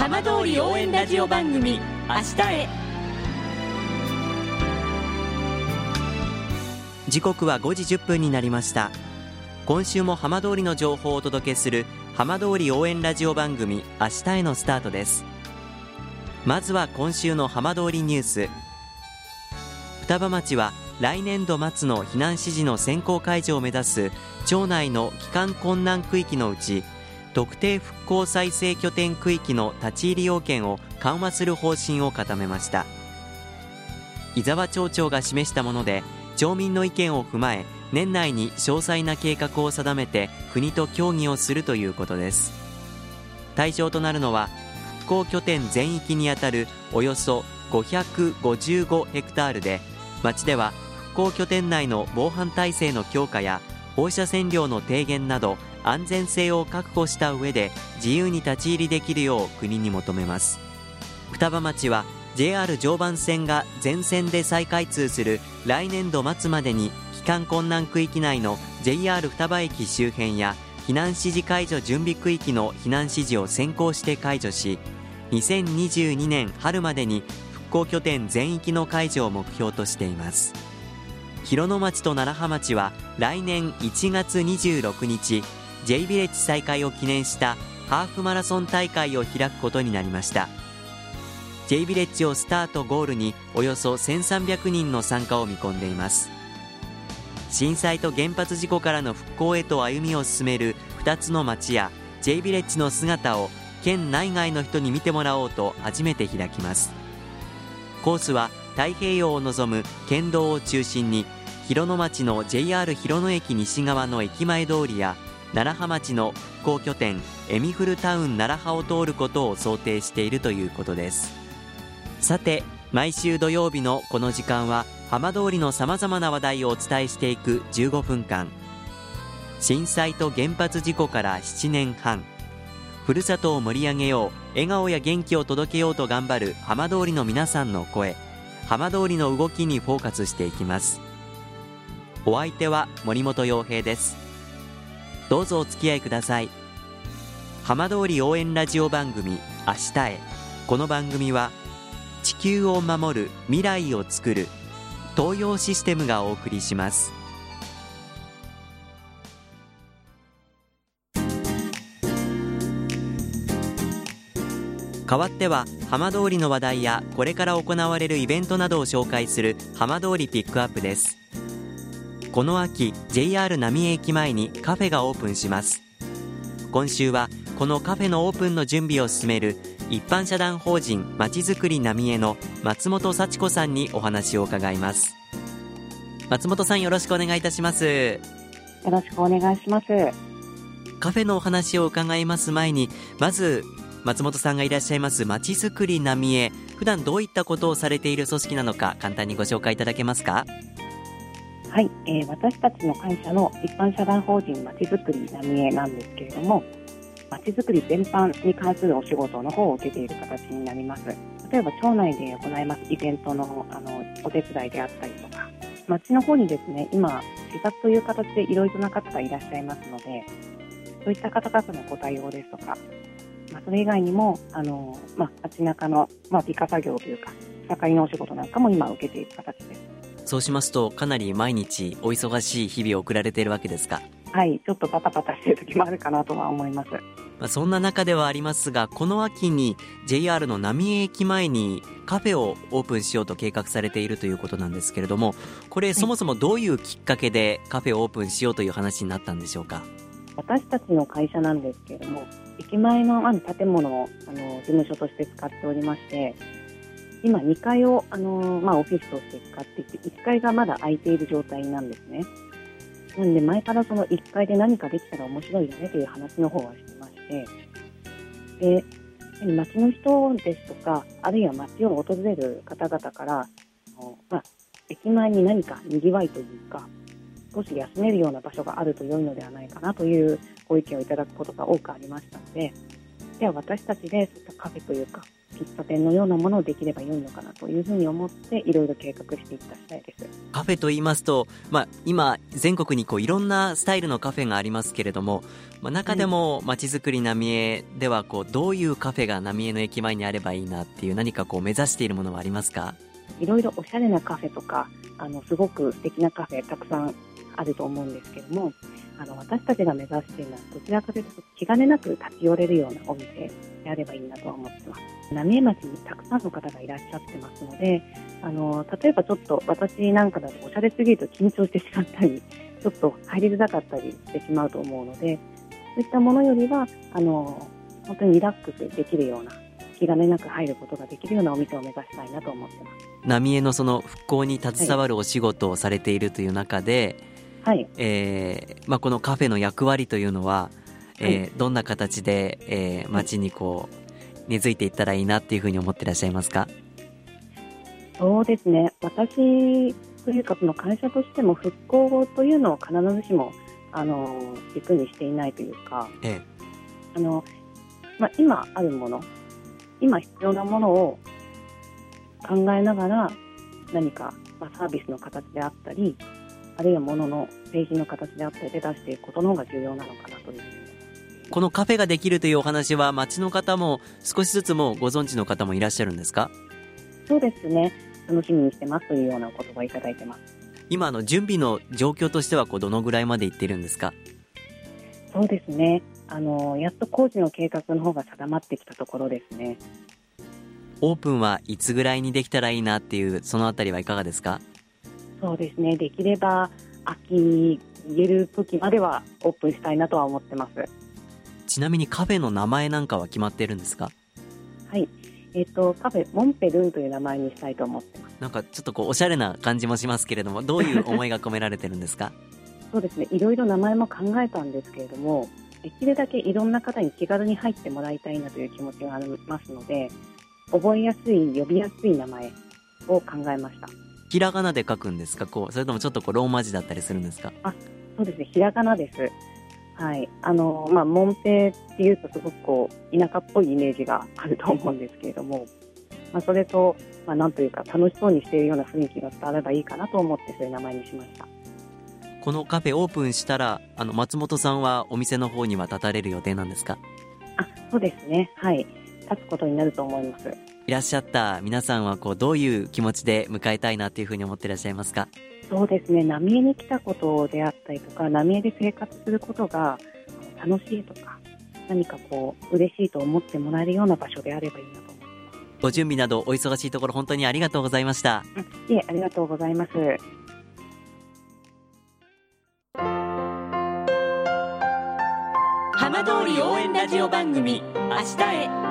浜通り応援ラジオ番組「明日へ」時刻は5時1分になりました。今週も浜通りの情報をお届けする浜通り応援ラジオ番組明日へのスタートです。まずは今週の浜通りニュース。双葉町は来年度末の避難指示の先行解除を目指す町内の帰還困難区域のうち特定復興再生拠点区域の立ち入り要件を緩和する方針を固めました。伊沢町長が示したもので町民の意見を踏まえ年内に詳細な計画を定めて国と協議をするということです。対象となるのは復興拠点全域にあたるおよそ555ヘクタールで町では復興拠点内の防犯体制の強化や放射線量の低減など安全性を確保した上で自由に立ち入りできるよう国に求めます。双葉町は JR 常磐線が全線で再開通する来年度末までに帰還困難区域内の JR 双葉駅周辺や避難指示解除準備区域の避難指示を先行して解除し2022年春までに復興拠点全域の解除を目標としています。広野町と楢葉町は来年1月26日 J ビレッジ再開を記念したハーフマラソン大会を開くことになりました。J ビレッジをスタートゴールにおよそ1300人の参加を見込んでいます。震災と原発事故からの復興へと歩みを進める2つの町や J ビレッジの姿を県内外の人に見てもらおうと初めて開きます。コースは太平洋を望む県道を中心に広野町の JR 広野駅西側の駅前通りや楢葉町の復興拠点エミフルタウン楢葉を通ることを想定しているということです。さて毎週土曜日のこの時間は浜通りのさまざまな話題をお伝えしていく15分間。震災と原発事故から7年半。ふるさとを盛り上げよう笑顔や元気を届けようと頑張る浜通りの皆さんの声。浜通りの動きにフォーカスしていきます。お相手は森本洋平です。どうぞお付き合いください。浜通り応援ラジオ番組明日へ。この番組は地球を守る未来をつくる東洋システムがお送りします。代わっては浜通りの話題やこれから行われるイベントなどを紹介する浜通りピックアップです。この秋 JR 浪江駅前にカフェがオープンします。今週はこのカフェのオープンの準備を進める一般社団法人まちづくり浪江の松本幸子さんにお話を伺います。松本さんよろしくお願いいたします。よろしくお願いします。カフェのお話を伺います前にまず松本さんがいらっしゃいますまちづくり浪江。普段どういったことをされている組織なのか簡単にご紹介いただけますか？はい、えー、私たちの会社の一般社団法人まちづくり浪江なんですけれどもまちづくり全般に関するお仕事の方を受けている形になります。例えば町内で行いますイベントのあのお手伝いであったりとか町の方にですね今視察という形でいろいろな方がいらっしゃいますのでそういった方々のご対応ですとか、まあ、それ以外にもあの、まあ、街中の、まあ、美化作業というか盛りのお仕事なんかも今受けている形です。そうしますとかなり毎日お忙しい日々を送られているわけですか？はい、ちょっとバタバタしている時もあるかなとは思います。まあ、そんな中ではありますが、この秋に JR の浪江駅前にカフェをオープンしようと計画されているということなんですけれども、これ、そもそもどういうきっかけでカフェをオープンしようという話になったんでしょうか？私たちの会社なんですけれども、駅前のある建物をあの事務所として使っておりまして、今2階をあの、まあ、オフィスとして使っていて、1階がまだ空いている状態なんですね。なんで前からその1階で何かできたら面白いよねという話の方はしてまして、で、街の人ですとか、あるいは街を訪れる方々から、まあ、駅前に何か賑わいというか、少し休めるような場所があると良いのではないかなというご意見をいただくことが多くありましたので、では私たちでそういったカフェというか、喫茶店のようなものをできれば良いのかなというふうに思っていろいろ計画していった次第です。カフェと言いますと、まあ、今全国にこういろんなスタイルのカフェがありますけれども、まあ、中でもまちづくり浪江ではこうどういうカフェが浪江の駅前にあればいいなっていう何かこう目指しているものはありますか？いろいろおしゃれなカフェとかあのすごく素敵なカフェたくさんあると思うんですけどもあの私たちが目指しているのはどちらかというと気兼ねなく立ち寄れるようなお店であればいいなとは思ってます浪江町にたくさんの方がいらっしゃってますのであの例えばちょっと私なんかだとおしゃれすぎると緊張してしまったりちょっと入りづらかったりしてしまうと思うのでそういったものよりはあの本当にリラックスできるような気兼ねなく入ることができるようなお店を目指したいなと思ってます。浪江のその復興に携わるお仕事をされているという中で、はい、えーまあ、このカフェの役割というのは、えーはどんな形で、えー、街にこう根付いていったらいいなっていうふうに思ってらっしゃいますか？そうですね。私というかその会社としても復興というのを必ずしもあの軸にしていないというかえあの、まあ、今あるもの今必要なものを考えながら何か、まあ、サービスの形であったりあるいはものの製品の形であったりで出していくことの方が重要なのかなというこのカフェができるというお話は街の方も少しずつもうご存知の方もいらっしゃるんですか？そうですね。楽しみにしてますというようなお言葉をいただいてます。今あの準備の状況としてはこうどのぐらいまでいってるんですか？そうですね。あのやっと工事の計画の方が定まってきたところですね。オープンはいつぐらいにできたらいいなっていうそのあたりはいかがですか？そうですね。できれば秋に言える時まではオープンしたいなとは思ってますちなみにカフェの名前なんかは決まってるんですか？はい。えっ、とカフェモンペルンという名前にしたいと思ってます。なんかちょっとこうおしゃれな感じもしますけれどもどういう思いが込められてるんですか？そうですね。いろいろ名前も考えたんですけれどもできるだけいろんな方に気軽に入ってもらいたいなという気持ちがありますので覚えやすい呼びやすい名前を考えました。ひらがなで書くんですか？こうそれともちょっとこうローマ字だったりするんですか？そうですね。ひらがなですはい。あのまあモンペっていうとすごくこう田舎っぽいイメージがあると思うんですけれども、まあ、それと、まあ、なんというか楽しそうにしているような雰囲気が伝わればいいかなと思ってそういう名前にしました。このカフェオープンしたらあの松本さんはお店の方には立たれる予定なんですか？あそうですね。はい。立つことになると思います。いらっしゃった皆さんはこうどういう気持ちで迎えたいなっていうふうに思ってらっしゃいますか？そうですね。浪江に来たことであったりとか浪江で生活することが楽しいとか何かこう嬉しいと思ってもらえるような場所であればいいなと思ってご準備などお忙しいところ本当にありがとうございました。いえありがとうございます。浜通り応援ラジオ番組「明日へ」